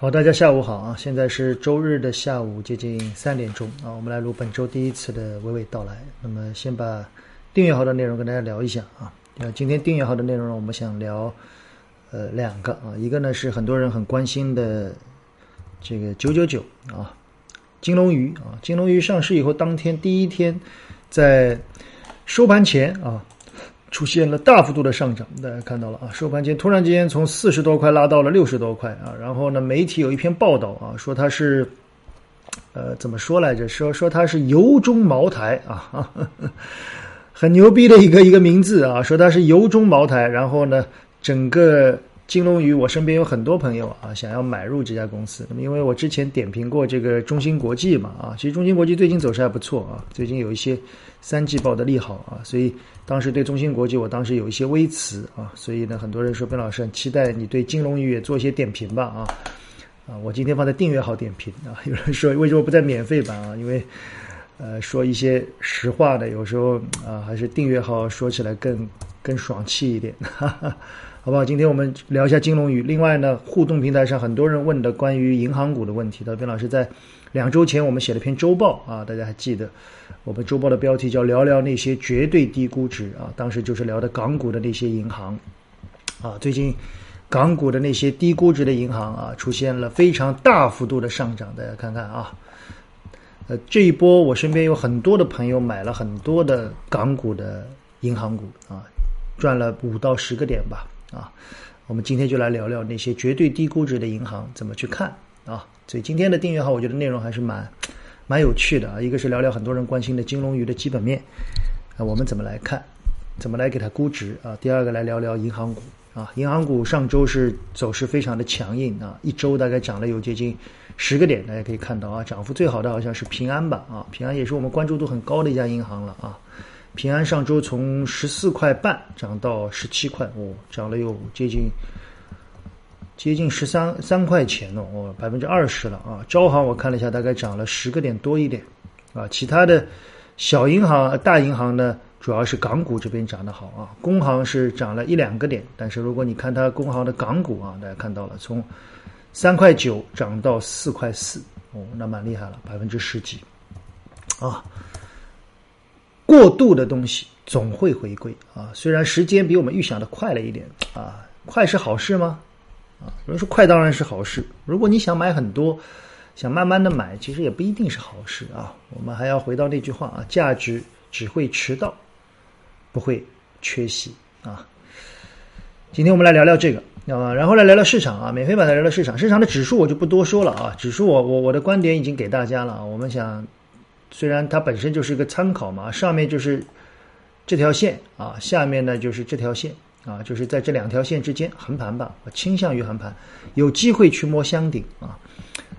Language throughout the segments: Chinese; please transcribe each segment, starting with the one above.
好，大家下午好啊！现在是周日的下午接近三点钟啊，我们来录本周第一次的娓娓道来。那么先把订阅号的内容跟大家聊一下啊。那今天订阅号的内容我们想聊呃两个啊，一个呢是很多人很关心的这个九九九啊，金龙鱼啊，金龙鱼上市以后当天第一天在收盘前啊。出现了大幅度的上涨，大家看到了啊，收盘前突然间从四十多块拉到了六十多块啊，然后呢，媒体有一篇报道啊，说它是，呃，怎么说来着？说说它是油中茅台啊，很牛逼的一个一个名字啊，说它是油中茅台，然后呢，整个。金龙鱼，我身边有很多朋友啊，想要买入这家公司。那么，因为我之前点评过这个中芯国际嘛，啊，其实中芯国际最近走势还不错啊，最近有一些三季报的利好啊，所以当时对中芯国际，我当时有一些微词啊，所以呢，很多人说，边老师很期待你对金龙鱼也做一些点评吧，啊，啊，我今天放在订阅号点评啊，有人说为什么不在免费版啊？因为，呃，说一些实话的，有时候啊，还是订阅号说起来更更爽气一点。哈哈。好不好？今天我们聊一下金龙鱼。另外呢，互动平台上很多人问的关于银行股的问题，的边老师在两周前我们写了篇周报啊，大家还记得？我们周报的标题叫“聊聊那些绝对低估值”啊，当时就是聊的港股的那些银行啊。最近港股的那些低估值的银行啊，出现了非常大幅度的上涨，大家看看啊。呃，这一波我身边有很多的朋友买了很多的港股的银行股啊，赚了五到十个点吧。啊，我们今天就来聊聊那些绝对低估值的银行怎么去看啊。所以今天的订阅号，我觉得内容还是蛮蛮有趣的啊。一个是聊聊很多人关心的金龙鱼的基本面啊，我们怎么来看，怎么来给它估值啊。第二个来聊聊银行股啊，银行股上周是走势非常的强硬啊，一周大概涨了有接近十个点，大家可以看到啊，涨幅最好的好像是平安吧啊，平安也是我们关注度很高的一家银行了啊。平安上周从十四块半涨到十七块，哦，涨了有接近接近十三三块钱了，哦，百分之二十了啊！招行我看了一下，大概涨了十个点多一点，啊，其他的小银行、大银行呢，主要是港股这边涨得好啊，工行是涨了一两个点，但是如果你看它工行的港股啊，大家看到了，从三块九涨到四块四，哦，那蛮厉害了，百分之十几，啊。过度的东西总会回归啊！虽然时间比我们预想的快了一点啊，快是好事吗？啊，有人说快当然是好事。如果你想买很多，想慢慢的买，其实也不一定是好事啊。我们还要回到那句话啊，价值只会迟到，不会缺席啊。今天我们来聊聊这个啊，然后来聊聊市场啊，免费版的聊聊市场。市场的指数我就不多说了啊，指数我我我的观点已经给大家了，我们想。虽然它本身就是一个参考嘛，上面就是这条线啊，下面呢就是这条线啊，就是在这两条线之间横盘吧，倾向于横盘，有机会去摸箱顶啊。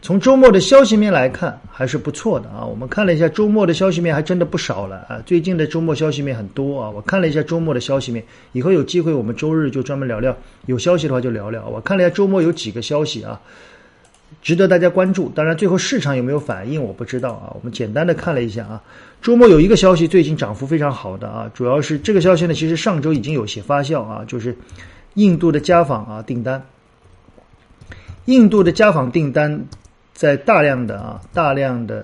从周末的消息面来看，还是不错的啊。我们看了一下周末的消息面，还真的不少了啊。最近的周末消息面很多啊，我看了一下周末的消息面，以后有机会我们周日就专门聊聊，有消息的话就聊聊。我看了一下周末有几个消息啊。值得大家关注。当然，最后市场有没有反应，我不知道啊。我们简单的看了一下啊，周末有一个消息，最近涨幅非常好的啊，主要是这个消息呢，其实上周已经有些发酵啊，就是印度的家纺啊订单，印度的家纺订单在大量的啊大量的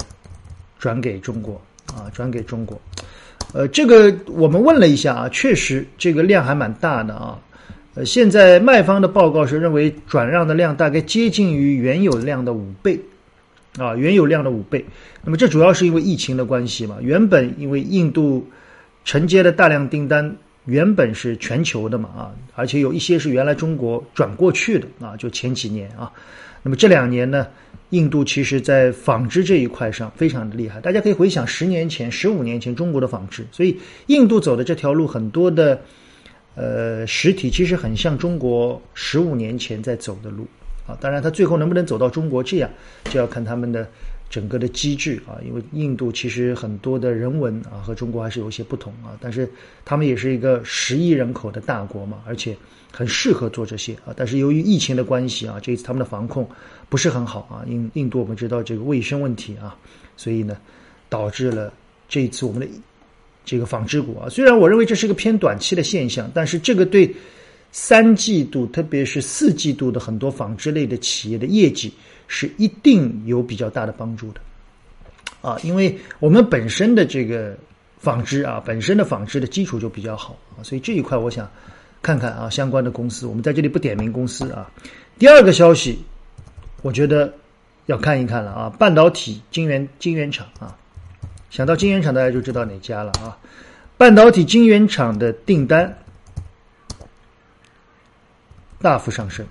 转给中国啊转给中国，呃，这个我们问了一下啊，确实这个量还蛮大的啊。呃，现在卖方的报告是认为转让的量大概接近于原有量的五倍，啊，原有量的五倍。那么这主要是因为疫情的关系嘛？原本因为印度承接的大量订单原本是全球的嘛，啊，而且有一些是原来中国转过去的啊，就前几年啊。那么这两年呢，印度其实在纺织这一块上非常的厉害。大家可以回想十年前、十五年前中国的纺织，所以印度走的这条路很多的。呃，实体其实很像中国十五年前在走的路啊，当然它最后能不能走到中国这样，就要看他们的整个的机制啊。因为印度其实很多的人文啊和中国还是有一些不同啊，但是他们也是一个十亿人口的大国嘛，而且很适合做这些啊。但是由于疫情的关系啊，这一次他们的防控不是很好啊。印印度我们知道这个卫生问题啊，所以呢，导致了这一次我们的。这个纺织股啊，虽然我认为这是一个偏短期的现象，但是这个对三季度，特别是四季度的很多纺织类的企业的业绩是一定有比较大的帮助的，啊，因为我们本身的这个纺织啊，本身的纺织的基础就比较好啊，所以这一块我想看看啊，相关的公司，我们在这里不点名公司啊。第二个消息，我觉得要看一看了啊，半导体晶圆晶圆厂啊，想到晶圆厂，大家就知道哪家了啊，半导体晶圆厂的订单。大幅上升，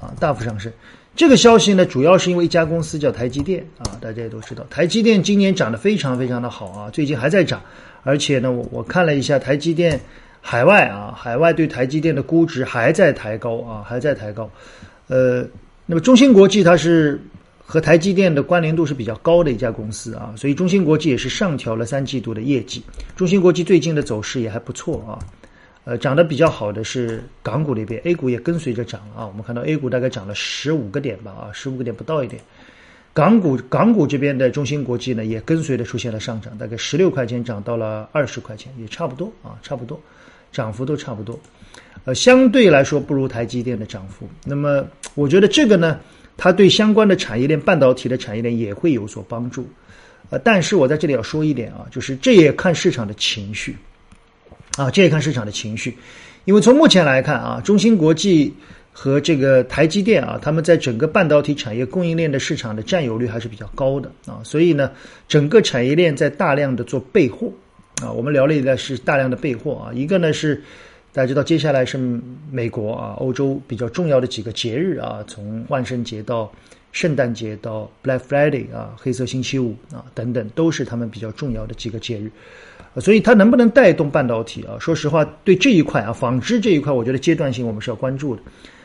啊，大幅上升。这个消息呢，主要是因为一家公司叫台积电啊，大家也都知道，台积电今年涨得非常非常的好啊，最近还在涨。而且呢，我我看了一下台积电海外啊，海外对台积电的估值还在抬高啊，还在抬高。呃，那么中芯国际它是和台积电的关联度是比较高的一家公司啊，所以中芯国际也是上调了三季度的业绩。中芯国际最近的走势也还不错啊。呃，涨得比较好的是港股那边，A 股也跟随着涨了啊。我们看到 A 股大概涨了十五个点吧，啊，十五个点不到一点。港股港股这边的中芯国际呢，也跟随着出现了上涨，大概十六块钱涨到了二十块钱，也差不多啊，差不多，涨幅都差不多。呃，相对来说不如台积电的涨幅。那么我觉得这个呢，它对相关的产业链、半导体的产业链也会有所帮助。呃，但是我在这里要说一点啊，就是这也看市场的情绪。啊，这也看市场的情绪，因为从目前来看啊，中芯国际和这个台积电啊，他们在整个半导体产业供应链的市场的占有率还是比较高的啊，所以呢，整个产业链在大量的做备货啊，我们聊了一个是大量的备货啊，一个呢是大家知道接下来是美国啊、欧洲比较重要的几个节日啊，从万圣节到圣诞节到 Black Friday 啊、黑色星期五啊等等，都是他们比较重要的几个节日。所以它能不能带动半导体啊？说实话，对这一块啊，纺织这一块，我觉得阶段性我们是要关注的。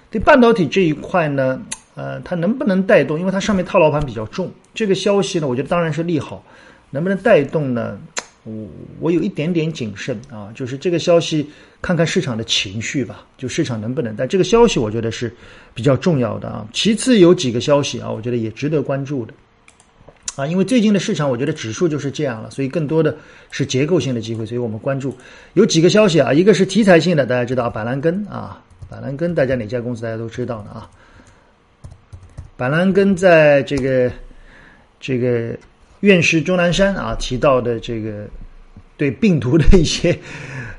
对半导体这一块呢，呃，它能不能带动？因为它上面套牢盘比较重，这个消息呢，我觉得当然是利好。能不能带动呢？我我有一点点谨慎啊，就是这个消息看看市场的情绪吧，就市场能不能？但这个消息我觉得是比较重要的啊。其次有几个消息啊，我觉得也值得关注的。啊，因为最近的市场，我觉得指数就是这样了，所以更多的是结构性的机会，所以我们关注有几个消息啊，一个是题材性的，大家知道板蓝根啊，板蓝根大家哪家公司大家都知道的啊，板蓝根在这个这个院士钟南山啊提到的这个对病毒的一些。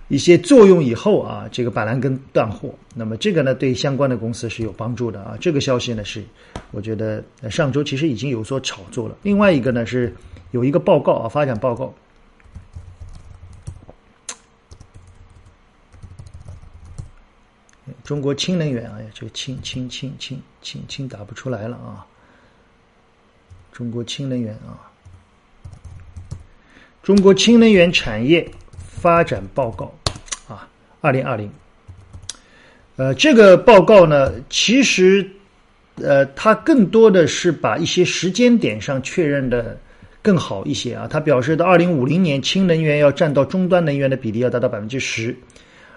一些作用以后啊，这个板蓝根断货，那么这个呢对相关的公司是有帮助的啊。这个消息呢是，我觉得上周其实已经有所炒作了。另外一个呢是有一个报告啊，发展报告，中国氢能源啊，这个氢氢氢氢氢氢打不出来了啊。中国氢能源啊，中国氢能源产业发展报告。啊二零二零，呃，这个报告呢，其实，呃，它更多的是把一些时间点上确认的更好一些啊。它表示到二零五零年，氢能源要占到终端能源的比例要达到百分之十，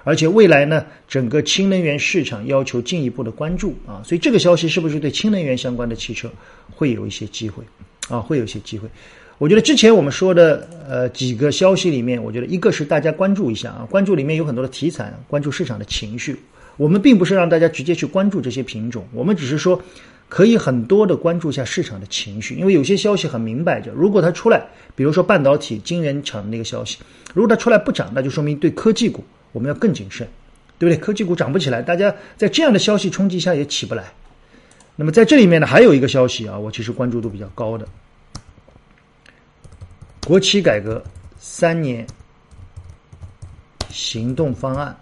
而且未来呢，整个氢能源市场要求进一步的关注啊。所以这个消息是不是对氢能源相关的汽车会有一些机会啊？会有一些机会。我觉得之前我们说的呃几个消息里面，我觉得一个是大家关注一下啊，关注里面有很多的题材，关注市场的情绪。我们并不是让大家直接去关注这些品种，我们只是说可以很多的关注一下市场的情绪，因为有些消息很明摆着，如果它出来，比如说半导体晶圆厂那个消息，如果它出来不涨，那就说明对科技股我们要更谨慎，对不对？科技股涨不起来，大家在这样的消息冲击下也起不来。那么在这里面呢，还有一个消息啊，我其实关注度比较高的。国企改革三年行动方案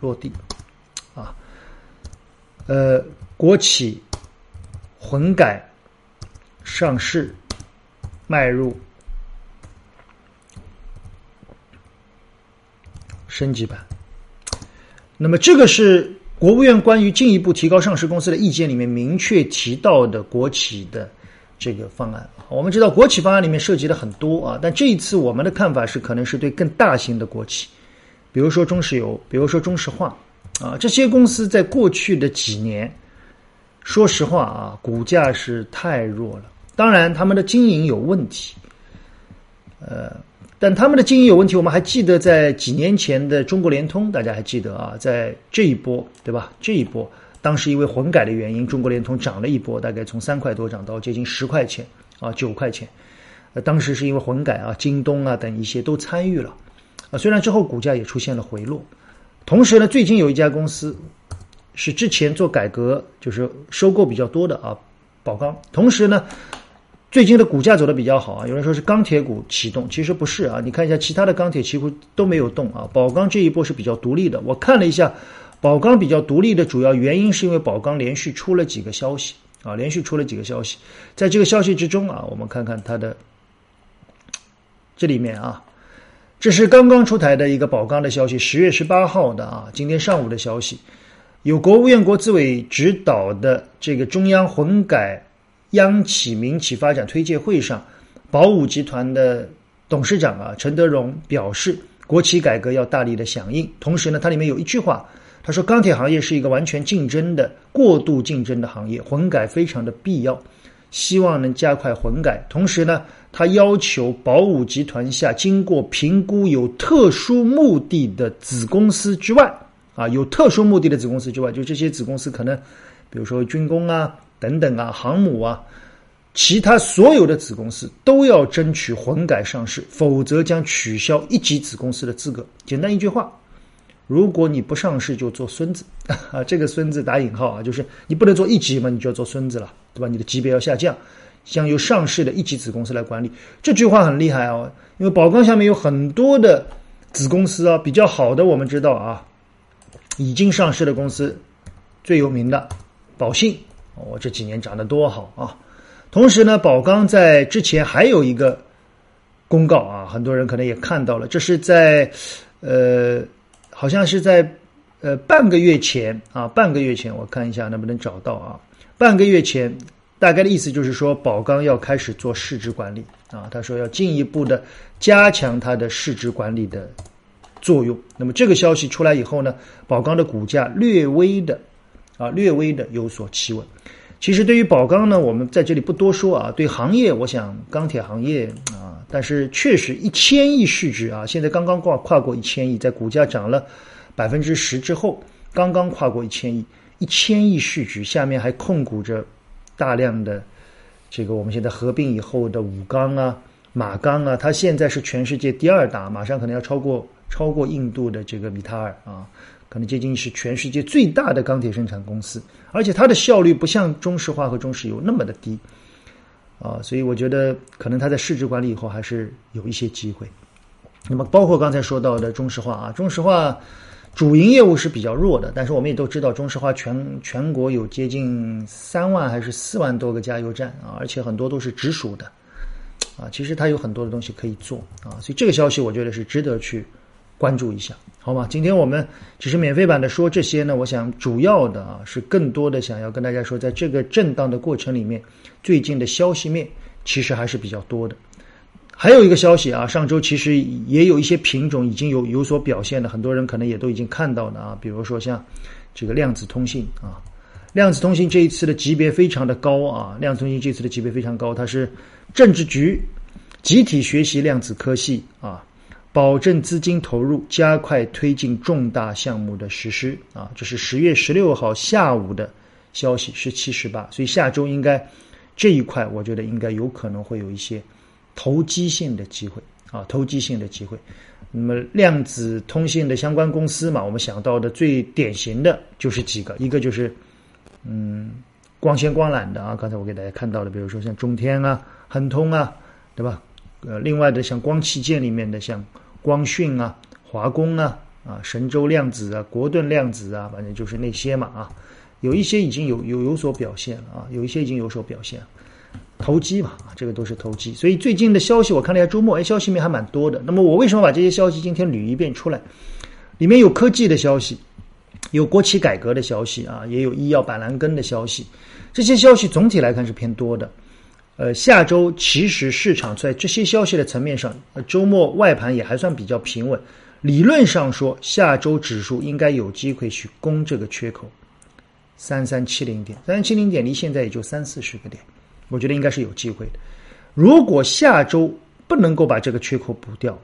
落地，啊，呃，国企混改上市迈入升级版。那么，这个是国务院关于进一步提高上市公司的意见里面明确提到的国企的。这个方案，我们知道国企方案里面涉及的很多啊，但这一次我们的看法是，可能是对更大型的国企，比如说中石油，比如说中石化，啊，这些公司在过去的几年，说实话啊，股价是太弱了。当然，他们的经营有问题，呃，但他们的经营有问题，我们还记得在几年前的中国联通，大家还记得啊？在这一波，对吧？这一波，当时因为混改的原因，中国联通涨了一波，大概从三块多涨到接近十块钱啊，九块钱。呃，当时是因为混改啊，京东啊等一些都参与了啊。虽然之后股价也出现了回落，同时呢，最近有一家公司是之前做改革，就是收购比较多的啊，宝钢。同时呢。最近的股价走的比较好啊，有人说是钢铁股启动，其实不是啊。你看一下其他的钢铁几乎都没有动啊。宝钢这一波是比较独立的。我看了一下，宝钢比较独立的主要原因是因为宝钢连续出了几个消息啊，连续出了几个消息。在这个消息之中啊，我们看看它的这里面啊，这是刚刚出台的一个宝钢的消息，十月十八号的啊，今天上午的消息，有国务院国资委指导的这个中央混改。央企民企发展推介会上，宝武集团的董事长啊陈德荣表示，国企改革要大力的响应。同时呢，它里面有一句话，他说钢铁行业是一个完全竞争的、过度竞争的行业，混改非常的必要，希望能加快混改。同时呢，他要求宝武集团下经过评估有特殊目的的子公司之外，啊，有特殊目的的子公司之外，就这些子公司可能，比如说军工啊。等等啊，航母啊，其他所有的子公司都要争取混改上市，否则将取消一级子公司的资格。简单一句话，如果你不上市，就做孙子啊！这个“孙子”打引号啊，就是你不能做一级嘛，你就要做孙子了，对吧？你的级别要下降，将由上市的一级子公司来管理。这句话很厉害哦，因为宝钢下面有很多的子公司啊，比较好的我们知道啊，已经上市的公司最有名的宝信。哦，这几年涨得多好啊！同时呢，宝钢在之前还有一个公告啊，很多人可能也看到了，这是在呃，好像是在呃半个月前啊，半个月前，我看一下能不能找到啊。半个月前，大概的意思就是说，宝钢要开始做市值管理啊，他说要进一步的加强它的市值管理的作用。那么这个消息出来以后呢，宝钢的股价略微的。啊，略微的有所企稳。其实对于宝钢呢，我们在这里不多说啊。对行业，我想钢铁行业啊，但是确实一千亿市值啊，现在刚刚跨跨过一千亿，在股价涨了百分之十之后，刚刚跨过一千亿，一千亿市值下面还控股着大量的这个我们现在合并以后的武钢啊、马钢啊，它现在是全世界第二大，马上可能要超过超过印度的这个米塔尔啊。可能接近是全世界最大的钢铁生产公司，而且它的效率不像中石化和中石油那么的低，啊，所以我觉得可能它在市值管理以后还是有一些机会。那么包括刚才说到的中石化啊，中石化主营业务是比较弱的，但是我们也都知道，中石化全全国有接近三万还是四万多个加油站啊，而且很多都是直属的，啊，其实它有很多的东西可以做啊，所以这个消息我觉得是值得去。关注一下，好吗？今天我们只是免费版的说这些呢。我想主要的啊，是更多的想要跟大家说，在这个震荡的过程里面，最近的消息面其实还是比较多的。还有一个消息啊，上周其实也有一些品种已经有有所表现的，很多人可能也都已经看到了啊。比如说像这个量子通信啊，量子通信这一次的级别非常的高啊，量子通信这次的级别非常高，它是政治局集体学习量子科技啊。保证资金投入，加快推进重大项目的实施啊！这是十月十六号下午的消息，十七十八，所以下周应该这一块，我觉得应该有可能会有一些投机性的机会啊，投机性的机会。那么量子通信的相关公司嘛，我们想到的最典型的就是几个，一个就是嗯光纤光缆的啊，刚才我给大家看到的，比如说像中天啊、恒通啊，对吧？呃，另外的像光器件里面的像。光讯啊，华工啊，啊，神州量子啊，国盾量子啊，反正就是那些嘛啊，有一些已经有有有所表现了啊，有一些已经有所表现，投机嘛，这个都是投机。所以最近的消息我看了一下周末，哎，消息面还蛮多的。那么我为什么把这些消息今天捋一遍出来？里面有科技的消息，有国企改革的消息啊，也有医药板蓝根的消息。这些消息总体来看是偏多的。呃，下周其实市场在这些消息的层面上，呃，周末外盘也还算比较平稳。理论上说，下周指数应该有机会去攻这个缺口，三三七零点，三三七零点离现在也就三四十个点，我觉得应该是有机会的。如果下周不能够把这个缺口补掉。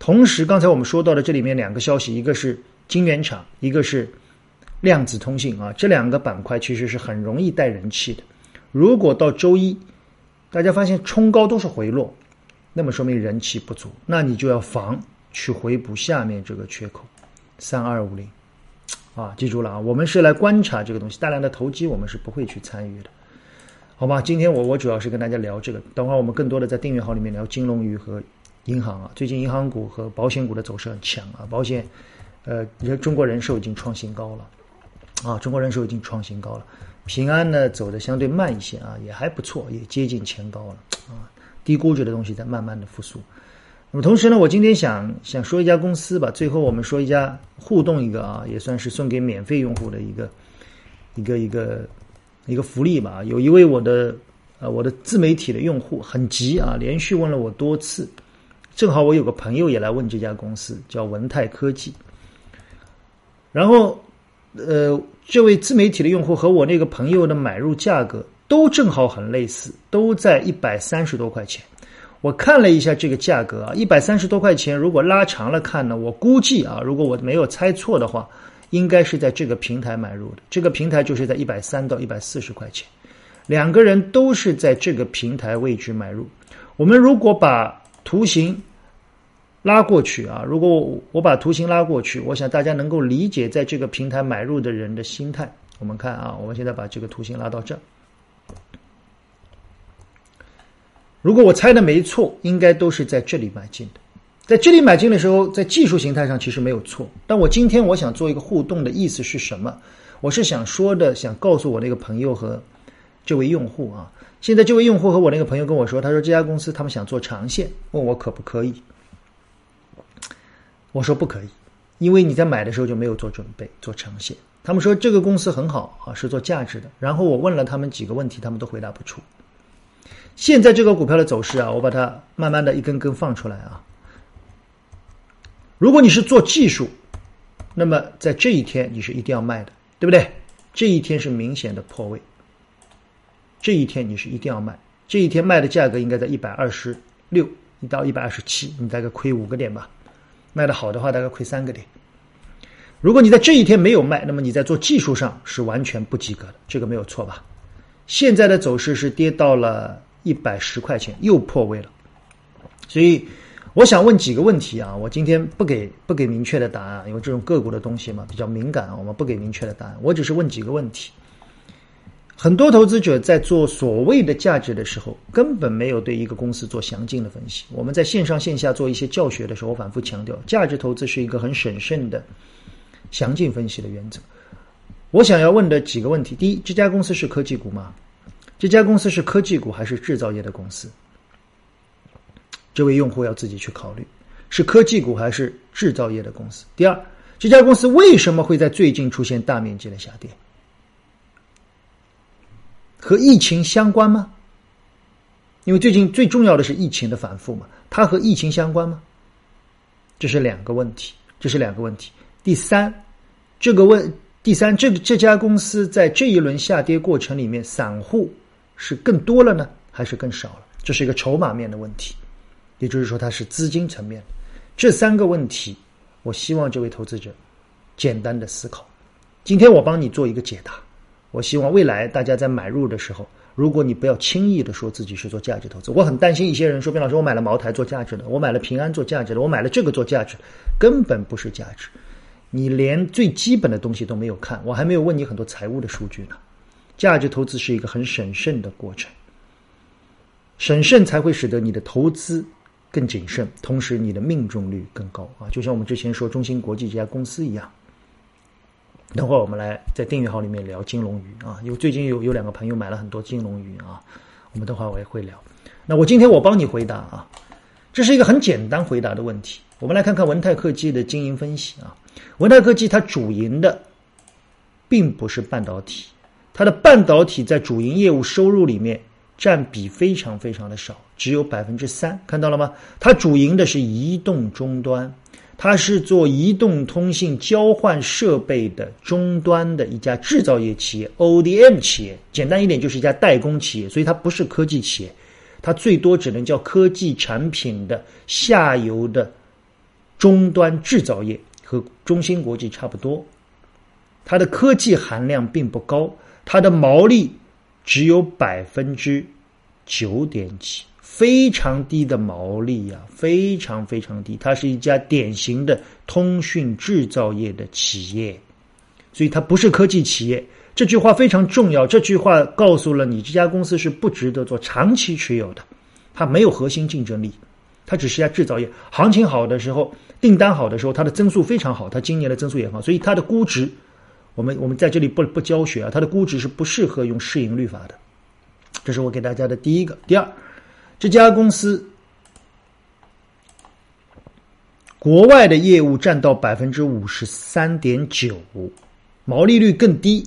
同时，刚才我们说到的这里面两个消息，一个是晶圆厂，一个是量子通信啊，这两个板块其实是很容易带人气的。如果到周一，大家发现冲高都是回落，那么说明人气不足，那你就要防去回补下面这个缺口，三二五零，啊，记住了啊，我们是来观察这个东西，大量的投机我们是不会去参与的，好吧？今天我我主要是跟大家聊这个，等会儿我们更多的在订阅号里面聊金龙鱼和银行啊，最近银行股和保险股的走势很强啊，保险，呃，人中国人寿已经创新高了，啊，中国人寿已经创新高了。平安呢走的相对慢一些啊，也还不错，也接近前高了啊。低估值的东西在慢慢的复苏。那么同时呢，我今天想想说一家公司吧。最后我们说一家互动一个啊，也算是送给免费用户的一个一个一个一个福利吧。有一位我的呃我的自媒体的用户很急啊，连续问了我多次。正好我有个朋友也来问这家公司，叫文泰科技。然后呃。这位自媒体的用户和我那个朋友的买入价格都正好很类似，都在一百三十多块钱。我看了一下这个价格啊，一百三十多块钱，如果拉长了看呢，我估计啊，如果我没有猜错的话，应该是在这个平台买入的。这个平台就是在一百三到一百四十块钱，两个人都是在这个平台位置买入。我们如果把图形。拉过去啊！如果我我把图形拉过去，我想大家能够理解在这个平台买入的人的心态。我们看啊，我们现在把这个图形拉到这。如果我猜的没错，应该都是在这里买进的。在这里买进的时候，在技术形态上其实没有错。但我今天我想做一个互动的意思是什么？我是想说的，想告诉我那个朋友和这位用户啊。现在这位用户和我那个朋友跟我说，他说这家公司他们想做长线，问我可不可以。我说不可以，因为你在买的时候就没有做准备做长线。他们说这个公司很好啊，是做价值的。然后我问了他们几个问题，他们都回答不出。现在这个股票的走势啊，我把它慢慢的一根根放出来啊。如果你是做技术，那么在这一天你是一定要卖的，对不对？这一天是明显的破位，这一天你是一定要卖。这一天卖的价格应该在一百二十六到一百二十七，你大概亏五个点吧。卖的好的话，大概亏三个点。如果你在这一天没有卖，那么你在做技术上是完全不及格的，这个没有错吧？现在的走势是跌到了一百十块钱，又破位了。所以我想问几个问题啊，我今天不给不给明确的答案，因为这种个股的东西嘛比较敏感，我们不给明确的答案。我只是问几个问题。很多投资者在做所谓的价值的时候，根本没有对一个公司做详尽的分析。我们在线上线下做一些教学的时候，我反复强调，价值投资是一个很审慎的详尽分析的原则。我想要问的几个问题：第一，这家公司是科技股吗？这家公司是科技股还是制造业的公司？这位用户要自己去考虑，是科技股还是制造业的公司？第二，这家公司为什么会在最近出现大面积的下跌？和疫情相关吗？因为最近最重要的是疫情的反复嘛，它和疫情相关吗？这是两个问题，这是两个问题。第三，这个问第三，这个这家公司在这一轮下跌过程里面，散户是更多了呢，还是更少了？这是一个筹码面的问题，也就是说，它是资金层面。这三个问题，我希望这位投资者简单的思考。今天我帮你做一个解答。我希望未来大家在买入的时候，如果你不要轻易的说自己是做价值投资，我很担心一些人说：“边老师，我买了茅台做价值的，我买了平安做价值的，我买了这个做价值，根本不是价值。你连最基本的东西都没有看，我还没有问你很多财务的数据呢。价值投资是一个很审慎的过程，审慎才会使得你的投资更谨慎，同时你的命中率更高啊！就像我们之前说中芯国际这家公司一样。等会儿我们来在订阅号里面聊金龙鱼啊，因为最近有有两个朋友买了很多金龙鱼啊，我们等会儿我也会聊。那我今天我帮你回答啊，这是一个很简单回答的问题。我们来看看文泰科技的经营分析啊，文泰科技它主营的并不是半导体，它的半导体在主营业务收入里面占比非常非常的少，只有百分之三，看到了吗？它主营的是移动终端。它是做移动通信交换设备的终端的一家制造业企业，ODM 企业，简单一点就是一家代工企业，所以它不是科技企业，它最多只能叫科技产品的下游的终端制造业，和中芯国际差不多。它的科技含量并不高，它的毛利只有百分之九点几，非常低的毛利呀，非常非常低。它是一家典型的通讯制造业的企业，所以它不是科技企业。这句话非常重要。这句话告诉了你，这家公司是不值得做长期持有的。它没有核心竞争力，它只是一家制造业。行情好的时候，订单好的时候，它的增速非常好。它今年的增速也好，所以它的估值，我们我们在这里不不教学啊。它的估值是不适合用市盈率法的。这是我给大家的第一个。第二，这家公司国外的业务占到百分之五十三点九，毛利率更低。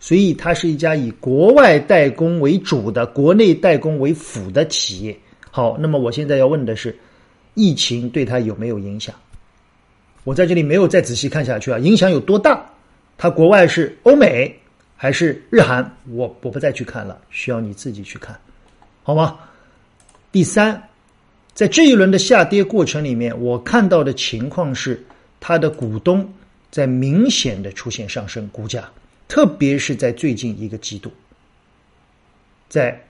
所以，它是一家以国外代工为主的、国内代工为辅的企业。好，那么我现在要问的是，疫情对它有没有影响？我在这里没有再仔细看下去啊，影响有多大？它国外是欧美还是日韩？我我不再去看了，需要你自己去看，好吗？第三，在这一轮的下跌过程里面，我看到的情况是，它的股东在明显的出现上升，股价。特别是在最近一个季度，在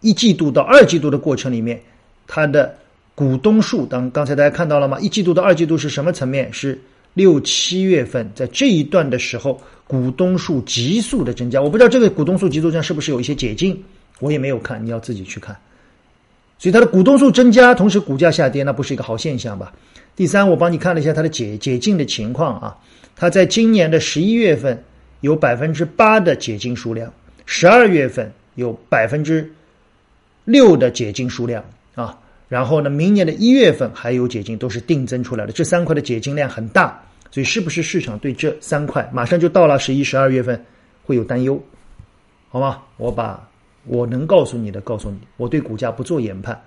一季度到二季度的过程里面，它的股东数，当刚才大家看到了吗？一季度到二季度是什么层面？是六七月份，在这一段的时候，股东数急速的增加。我不知道这个股东数急速增是不是有一些解禁，我也没有看，你要自己去看。所以它的股东数增加，同时股价下跌，那不是一个好现象吧？第三，我帮你看了一下它的解解禁的情况啊。它在今年的十一月份有百分之八的解禁数量，十二月份有百分之六的解禁数量啊，然后呢，明年的一月份还有解禁，都是定增出来的。这三块的解禁量很大，所以是不是市场对这三块马上就到了十一、十二月份会有担忧？好吗？我把我能告诉你的告诉你，我对股价不做研判。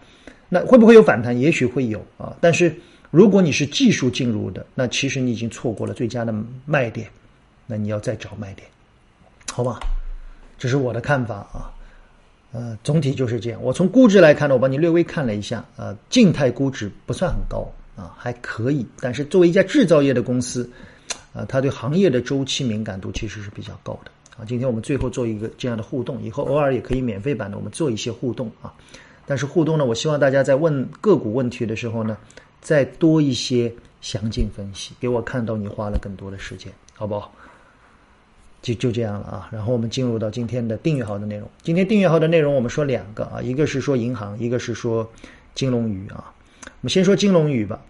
那会不会有反弹？也许会有啊，但是。如果你是技术进入的，那其实你已经错过了最佳的卖点，那你要再找卖点，好吧？这是我的看法啊，呃，总体就是这样。我从估值来看呢，我帮你略微看了一下，呃，静态估值不算很高啊，还可以。但是作为一家制造业的公司，啊，它对行业的周期敏感度其实是比较高的啊。今天我们最后做一个这样的互动，以后偶尔也可以免费版的，我们做一些互动啊。但是互动呢，我希望大家在问个股问题的时候呢。再多一些详尽分析，给我看到你花了更多的时间，好不好？就就这样了啊。然后我们进入到今天的订阅号的内容。今天订阅号的内容，我们说两个啊，一个是说银行，一个是说金龙鱼啊。我们先说金龙鱼吧。